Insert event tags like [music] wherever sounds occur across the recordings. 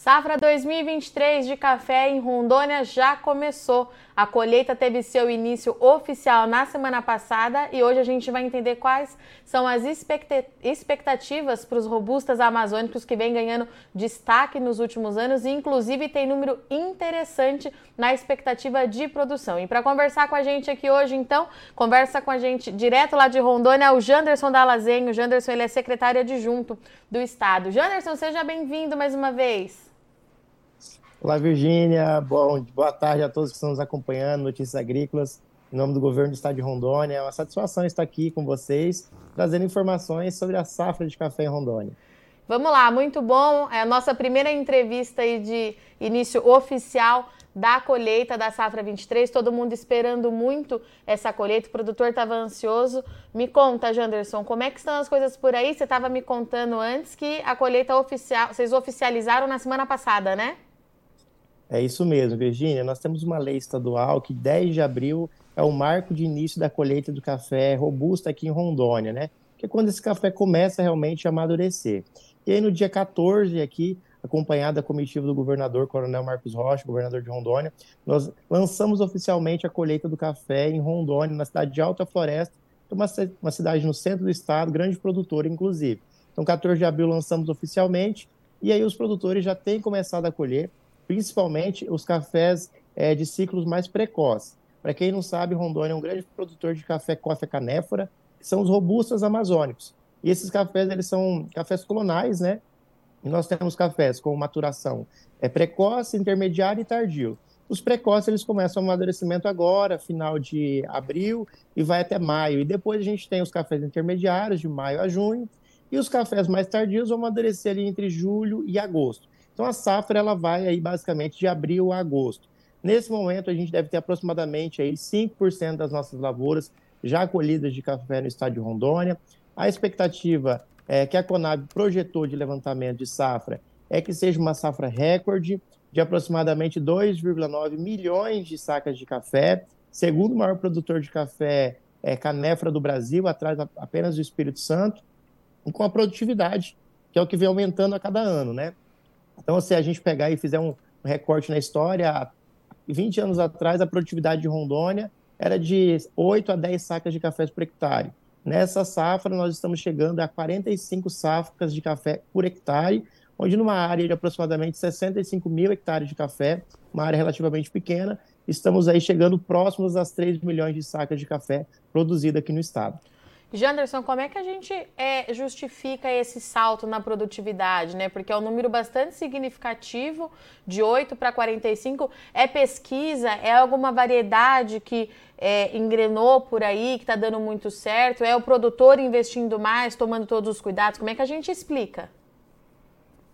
Safra 2023 de café em Rondônia já começou. A colheita teve seu início oficial na semana passada e hoje a gente vai entender quais são as expectativas para os robustas amazônicos que vem ganhando destaque nos últimos anos e inclusive tem número interessante na expectativa de produção. E para conversar com a gente aqui hoje, então, conversa com a gente direto lá de Rondônia, o Janderson Dalazenho. O Janderson ele é secretário adjunto do estado. Janderson, seja bem-vindo mais uma vez. Olá, Virgínia. Bom, boa tarde a todos que estão nos acompanhando, Notícias Agrícolas, em nome do governo do estado de Rondônia. É uma satisfação estar aqui com vocês, trazendo informações sobre a safra de café em Rondônia. Vamos lá, muito bom. É a nossa primeira entrevista aí de início oficial da colheita da safra 23. Todo mundo esperando muito essa colheita. O produtor estava ansioso. Me conta, Janderson, como é que estão as coisas por aí? Você estava me contando antes que a colheita oficial, vocês oficializaram na semana passada, né? É isso mesmo, Virgínia. Nós temos uma lei estadual que 10 de abril é o marco de início da colheita do café robusto aqui em Rondônia, né? Que é quando esse café começa realmente a amadurecer. E aí no dia 14 aqui, acompanhado da comitiva do governador Coronel Marcos Rocha, governador de Rondônia, nós lançamos oficialmente a colheita do café em Rondônia, na cidade de Alta Floresta, é uma, uma cidade no centro do estado, grande produtora, inclusive. Então, 14 de abril lançamos oficialmente, e aí os produtores já têm começado a colher principalmente os cafés é, de ciclos mais precoces. Para quem não sabe, Rondônia é um grande produtor de café coffea canéfora, que são os robustos amazônicos. E esses cafés, eles são cafés colonais, né? E nós temos cafés com maturação é precoce, intermediário e tardio. Os precoces, eles começam o amadurecimento agora, final de abril, e vai até maio. E depois a gente tem os cafés intermediários, de maio a junho, e os cafés mais tardios vão amadurecer ali entre julho e agosto. Então a safra ela vai aí basicamente de abril a agosto. Nesse momento a gente deve ter aproximadamente aí 5% das nossas lavouras já colhidas de café no estado de Rondônia. A expectativa é, que a Conab projetou de levantamento de safra é que seja uma safra recorde de aproximadamente 2,9 milhões de sacas de café, segundo maior produtor de café é, canéfora do Brasil, atrás apenas do Espírito Santo, e com a produtividade, que é o que vem aumentando a cada ano, né? Então, se a gente pegar e fizer um recorte na história, 20 anos atrás, a produtividade de Rondônia era de 8 a 10 sacas de café por hectare. Nessa safra, nós estamos chegando a 45 sacas de café por hectare, onde numa área de aproximadamente 65 mil hectares de café, uma área relativamente pequena, estamos aí chegando próximos às 3 milhões de sacas de café produzidas aqui no estado. Janderson, como é que a gente é, justifica esse salto na produtividade, né? Porque é um número bastante significativo, de 8 para 45. É pesquisa? É alguma variedade que é, engrenou por aí, que está dando muito certo? É o produtor investindo mais, tomando todos os cuidados? Como é que a gente explica?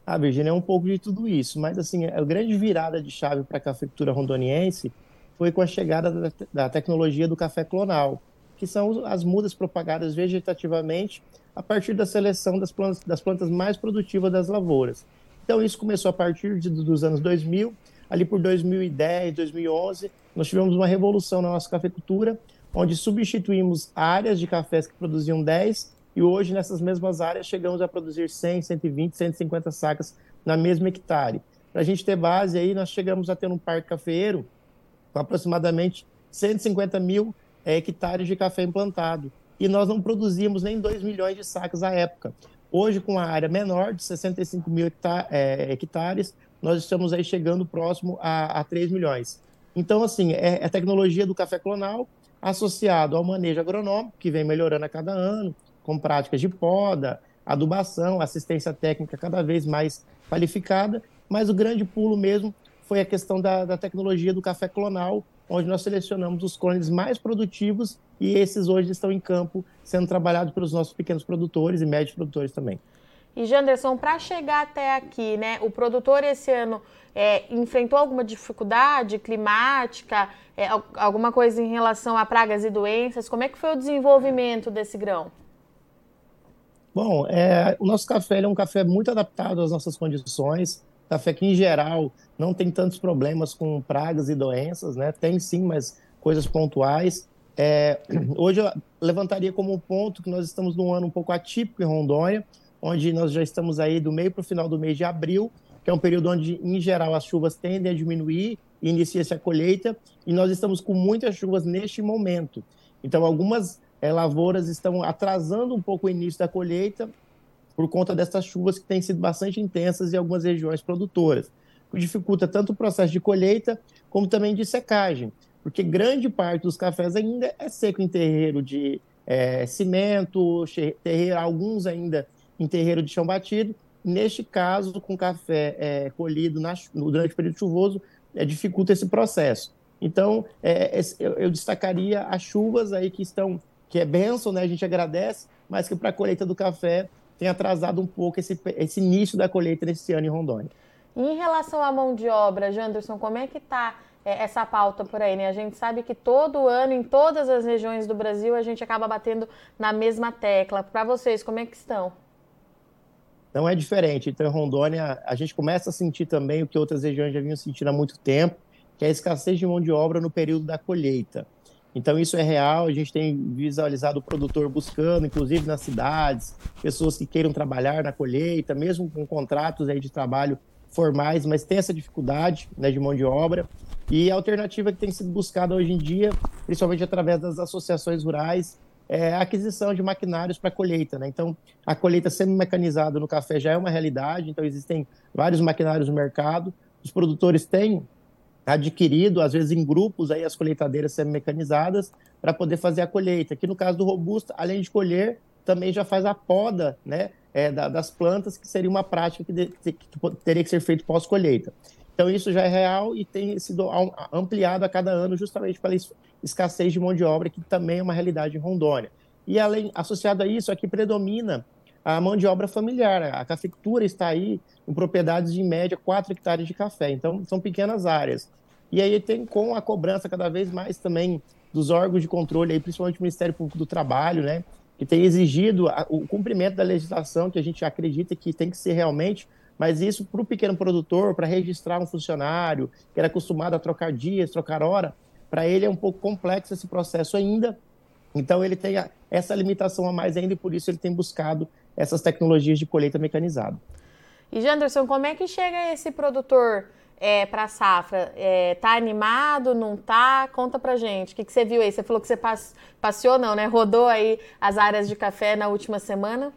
Ah, Virginia, é um pouco de tudo isso, mas assim, a grande virada de chave para a cafeicultura rondoniense foi com a chegada da, da tecnologia do café clonal que são as mudas propagadas vegetativamente a partir da seleção das plantas, das plantas mais produtivas das lavouras. Então, isso começou a partir de, dos anos 2000, ali por 2010, 2011, nós tivemos uma revolução na nossa cafeicultura, onde substituímos áreas de cafés que produziam 10 e hoje nessas mesmas áreas chegamos a produzir 100, 120, 150 sacas na mesma hectare. Para a gente ter base aí, nós chegamos a ter um parque cafeeiro com aproximadamente 150 mil é, hectares de café implantado. E nós não produzíamos nem 2 milhões de sacas à época. Hoje, com a área menor, de 65 mil é, hectares, nós estamos aí chegando próximo a, a 3 milhões. Então, assim, é, é tecnologia do café clonal associado ao manejo agronômico, que vem melhorando a cada ano, com práticas de poda, adubação, assistência técnica cada vez mais qualificada, mas o grande pulo mesmo foi a questão da, da tecnologia do café clonal, onde nós selecionamos os clones mais produtivos e esses hoje estão em campo sendo trabalhados pelos nossos pequenos produtores e médios produtores também. E Janderson, para chegar até aqui, né, o produtor esse ano é, enfrentou alguma dificuldade climática, é, alguma coisa em relação a pragas e doenças? Como é que foi o desenvolvimento desse grão? Bom, é, o nosso café é um café muito adaptado às nossas condições café que, em geral, não tem tantos problemas com pragas e doenças, né? Tem sim, mas coisas pontuais. É, [clears throat] hoje eu levantaria como ponto que nós estamos num ano um pouco atípico em Rondônia, onde nós já estamos aí do meio para o final do mês de abril, que é um período onde, em geral, as chuvas tendem a diminuir e inicia-se a colheita, e nós estamos com muitas chuvas neste momento. Então, algumas é, lavouras estão atrasando um pouco o início da colheita por conta dessas chuvas que têm sido bastante intensas em algumas regiões produtoras, que dificulta tanto o processo de colheita como também de secagem, porque grande parte dos cafés ainda é seco em terreiro de é, cimento, terreiro, alguns ainda em terreiro de chão batido. Neste caso, com café é, colhido na, durante o período chuvoso, é, dificulta esse processo. Então, é, eu, eu, destacaria as chuvas aí que estão, que é benção, né? A gente agradece, mas que para a colheita do café tem atrasado um pouco esse, esse início da colheita nesse ano em Rondônia. em relação à mão de obra, Janderson, como é que está é, essa pauta por aí, né? A gente sabe que todo ano, em todas as regiões do Brasil, a gente acaba batendo na mesma tecla. Para vocês, como é que estão? Não é diferente. Então, em Rondônia, a gente começa a sentir também o que outras regiões já vinham sentindo há muito tempo, que é a escassez de mão de obra no período da colheita. Então, isso é real, a gente tem visualizado o produtor buscando, inclusive nas cidades, pessoas que queiram trabalhar na colheita, mesmo com contratos aí de trabalho formais, mas tem essa dificuldade né, de mão de obra. E a alternativa que tem sido buscada hoje em dia, principalmente através das associações rurais, é, a aquisição de maquinários para colheita. Né? Então, a colheita semi-mecanizada no café já é uma realidade, então existem vários maquinários no mercado. Os produtores têm adquirido, às vezes em grupos, aí, as colheitadeiras semi-mecanizadas para poder fazer a colheita. Aqui no caso do Robusta, além de colher, também já faz a poda né, é, da, das plantas, que seria uma prática que, de, que teria que ser feita pós-colheita. Então, isso já é real e tem sido ampliado a cada ano, justamente pela escassez de mão de obra, que também é uma realidade em Rondônia. E, além, associado a isso, aqui predomina a mão de obra familiar. A cafeicultura está aí em propriedades de, em média, 4 hectares de café. Então, são pequenas áreas. E aí tem com a cobrança cada vez mais também dos órgãos de controle, aí, principalmente o Ministério Público do Trabalho, né, que tem exigido o cumprimento da legislação, que a gente acredita que tem que ser realmente mas isso para o pequeno produtor, para registrar um funcionário que era acostumado a trocar dias, trocar hora, para ele é um pouco complexo esse processo ainda. Então ele tem essa limitação a mais ainda e por isso ele tem buscado essas tecnologias de colheita mecanizada. E Janderson, como é que chega esse produtor é, para a safra? É, tá animado? Não tá? Conta para gente. O que, que você viu aí? Você falou que você passeou, não, né? Rodou aí as áreas de café na última semana?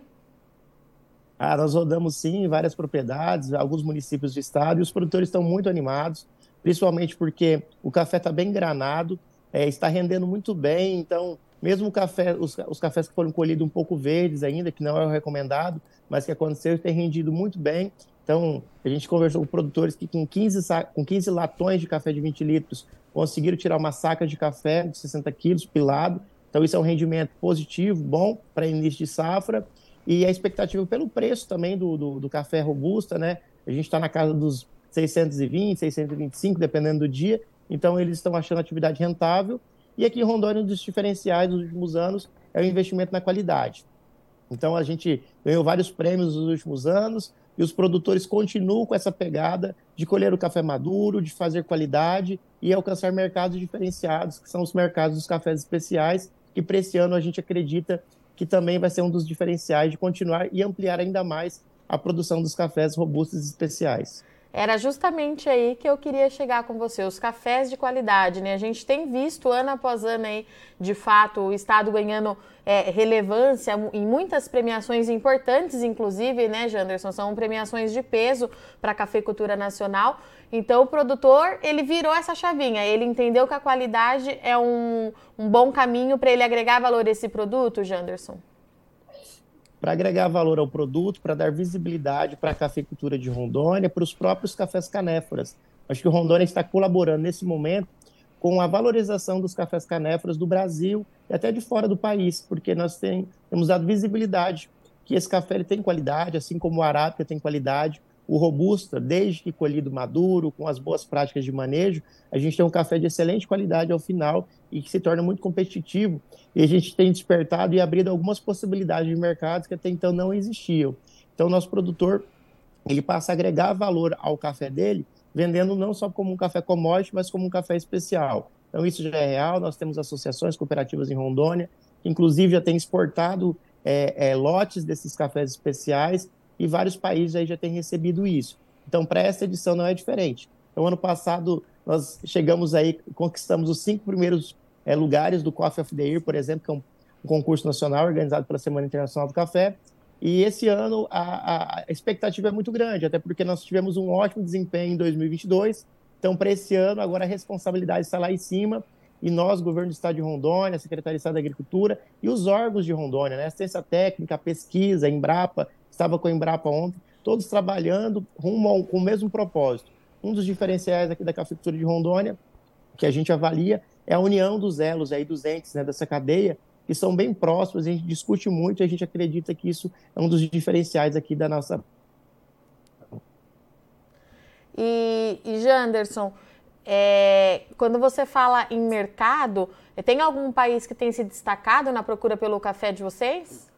Ah, nós rodamos sim em várias propriedades, alguns municípios do estado, e os produtores estão muito animados, principalmente porque o café está bem granado, é, está rendendo muito bem, então, mesmo café, os, os, cafés que foram colhidos um pouco verdes ainda, que não é o recomendado, mas que aconteceu, tem rendido muito bem. Então, a gente conversou com produtores que com 15, com 15 latões de café de 20 litros conseguiram tirar uma saca de café de 60 quilos pilado. Então, isso é um rendimento positivo, bom para início de safra. E a expectativa pelo preço também do, do, do café robusta, né? A gente está na casa dos 620, 625, dependendo do dia. Então, eles estão achando a atividade rentável. E aqui em Rondônia, um dos diferenciais dos últimos anos é o investimento na qualidade. Então, a gente ganhou vários prêmios nos últimos anos e os produtores continuam com essa pegada de colher o café maduro, de fazer qualidade e alcançar mercados diferenciados, que são os mercados dos cafés especiais, que para esse ano a gente acredita que também vai ser um dos diferenciais de continuar e ampliar ainda mais a produção dos cafés robustos especiais. Era justamente aí que eu queria chegar com você, os cafés de qualidade, né? A gente tem visto ano após ano aí, de fato, o Estado ganhando é, relevância em muitas premiações importantes, inclusive, né, Janderson? São premiações de peso para a cafeicultura nacional. Então, o produtor, ele virou essa chavinha, ele entendeu que a qualidade é um, um bom caminho para ele agregar valor a esse produto, Janderson? Para agregar valor ao produto, para dar visibilidade para a cafeicultura de Rondônia, para os próprios cafés canéforas. Acho que o Rondônia está colaborando nesse momento com a valorização dos cafés canéforas do Brasil e até de fora do país, porque nós tem, temos dado visibilidade que esse café ele tem qualidade, assim como o arábica tem qualidade, o robusta, desde que colhido maduro, com as boas práticas de manejo, a gente tem um café de excelente qualidade ao final e que se torna muito competitivo. E a gente tem despertado e abrido algumas possibilidades de mercados que até então não existiam. Então, nosso produtor ele passa a agregar valor ao café dele, vendendo não só como um café commodity, mas como um café especial. Então, isso já é real. Nós temos associações cooperativas em Rondônia, que inclusive já têm exportado é, é, lotes desses cafés especiais e vários países aí já têm recebido isso. Então, para essa edição não é diferente. Então, ano passado, nós chegamos aí, conquistamos os cinco primeiros é, lugares do Coffee of the Year, por exemplo, que é um, um concurso nacional organizado pela Semana Internacional do Café. E esse ano a, a, expectativa é muito grande, até porque nós tivemos um ótimo desempenho em 2022. Então, para esse ano, agora a responsabilidade está lá em cima. E nós, governo do Estado de Rondônia, Secretaria de Estado da Agricultura e os órgãos de Rondônia, né? assistência técnica, pesquisa, Embrapa, estava com a Embrapa ontem, todos trabalhando rumo ao, com o mesmo propósito. Um dos diferenciais aqui da cafeicultura de Rondônia, que a gente avalia, é a união dos elos aí, dos entes né, dessa cadeia, que são bem próximos, a gente discute muito e a gente acredita que isso é um dos diferenciais aqui da nossa. E, e Janderson, é, quando você fala em mercado, tem algum país que tem se destacado na procura pelo café de vocês?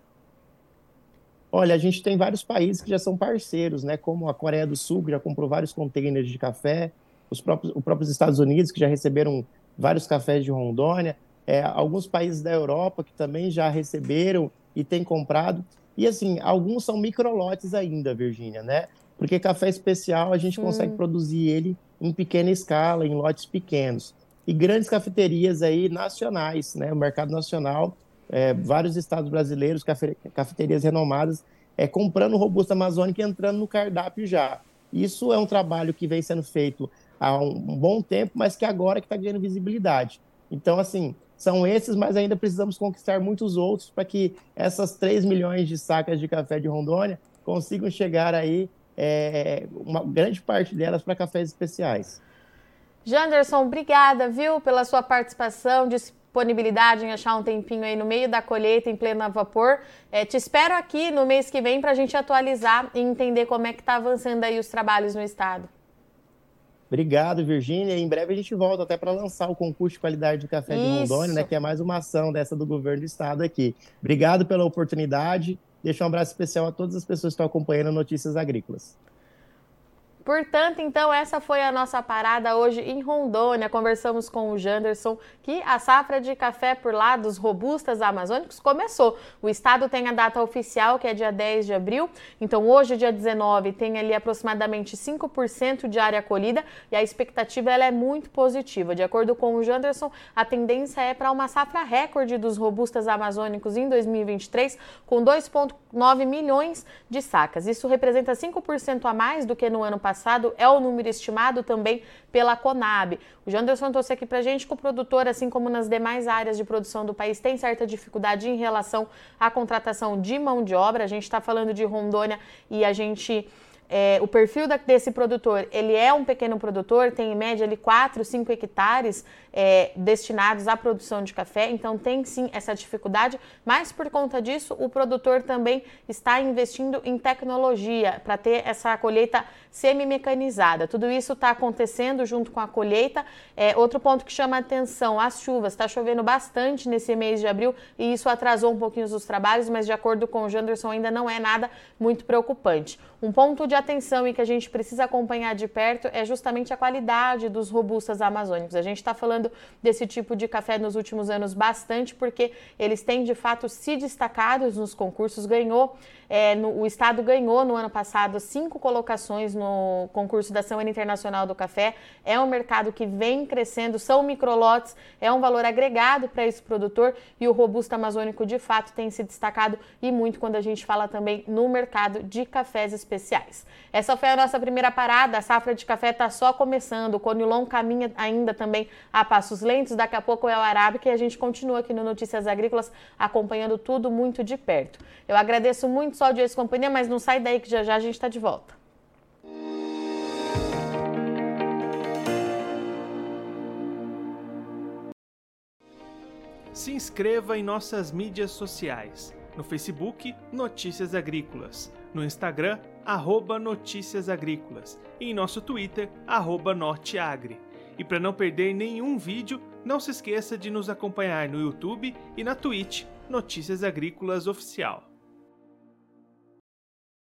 Olha, a gente tem vários países que já são parceiros, né? Como a Coreia do Sul, que já comprou vários containers de café, os próprios, os próprios Estados Unidos, que já receberam vários cafés de Rondônia, é, alguns países da Europa que também já receberam e têm comprado. E assim, alguns são microlotes ainda, Virgínia, né? Porque café especial a gente hum. consegue produzir ele em pequena escala, em lotes pequenos. E grandes cafeterias aí nacionais, né? O mercado nacional, é, vários estados brasileiros, cafe, cafeterias renomadas, é, comprando robusta amazônica e entrando no cardápio já. Isso é um trabalho que vem sendo feito há um, um bom tempo, mas que agora que está ganhando visibilidade. Então, assim, são esses, mas ainda precisamos conquistar muitos outros para que essas 3 milhões de sacas de café de Rondônia consigam chegar aí, é, uma grande parte delas para cafés especiais. Janderson, obrigada, viu, pela sua participação, disponibilidade em achar um tempinho aí no meio da colheita em pleno vapor. É, te espero aqui no mês que vem para a gente atualizar e entender como é que está avançando aí os trabalhos no estado. Obrigado, Virgínia. Em breve a gente volta até para lançar o concurso de qualidade de café Isso. de Rondônia, né, que é mais uma ação dessa do governo do estado aqui. Obrigado pela oportunidade. Deixa um abraço especial a todas as pessoas que estão acompanhando Notícias Agrícolas. Portanto, então, essa foi a nossa parada hoje em Rondônia. Conversamos com o Janderson que a safra de café por lá dos robustas amazônicos começou. O estado tem a data oficial, que é dia 10 de abril. Então, hoje, dia 19, tem ali aproximadamente 5% de área colhida e a expectativa ela é muito positiva. De acordo com o Janderson, a tendência é para uma safra recorde dos robustas amazônicos em 2023, com 2,9 milhões de sacas. Isso representa 5% a mais do que no ano passado passado é o número estimado também pela Conab. O Janderson trouxe aqui para a gente que o produtor, assim como nas demais áreas de produção do país, tem certa dificuldade em relação à contratação de mão de obra. A gente está falando de Rondônia e a gente é, o perfil da, desse produtor, ele é um pequeno produtor, tem em média ali 4, 5 hectares é, destinados à produção de café, então tem sim essa dificuldade, mas por conta disso o produtor também está investindo em tecnologia para ter essa colheita semi-mecanizada. Tudo isso está acontecendo junto com a colheita. É, outro ponto que chama atenção, as chuvas. Está chovendo bastante nesse mês de abril e isso atrasou um pouquinho os trabalhos, mas de acordo com o Janderson ainda não é nada muito preocupante. Um ponto de atenção e que a gente precisa acompanhar de perto é justamente a qualidade dos robustas amazônicos. A gente está falando desse tipo de café nos últimos anos bastante porque eles têm de fato se destacado nos concursos, ganhou é, no, o Estado ganhou no ano passado cinco colocações no concurso da Semana Internacional do Café. É um mercado que vem crescendo, são microlotes, é um valor agregado para esse produtor e o robusto amazônico de fato tem se destacado e muito quando a gente fala também no mercado de cafés especiais. Essa foi a nossa primeira parada. A safra de café está só começando. O Conilon caminha ainda também a passos lentos. Daqui a pouco é o Arábica e a gente continua aqui no Notícias Agrícolas acompanhando tudo muito de perto. Eu agradeço muito sua audiência e companhia, mas não sai daí que já já a gente está de volta. Se inscreva em nossas mídias sociais. No Facebook, Notícias Agrícolas. No Instagram, arroba Notícias Agrícolas. E em nosso Twitter, arroba Norteagri. E para não perder nenhum vídeo, não se esqueça de nos acompanhar no YouTube e na Twitch, Notícias Agrícolas Oficial.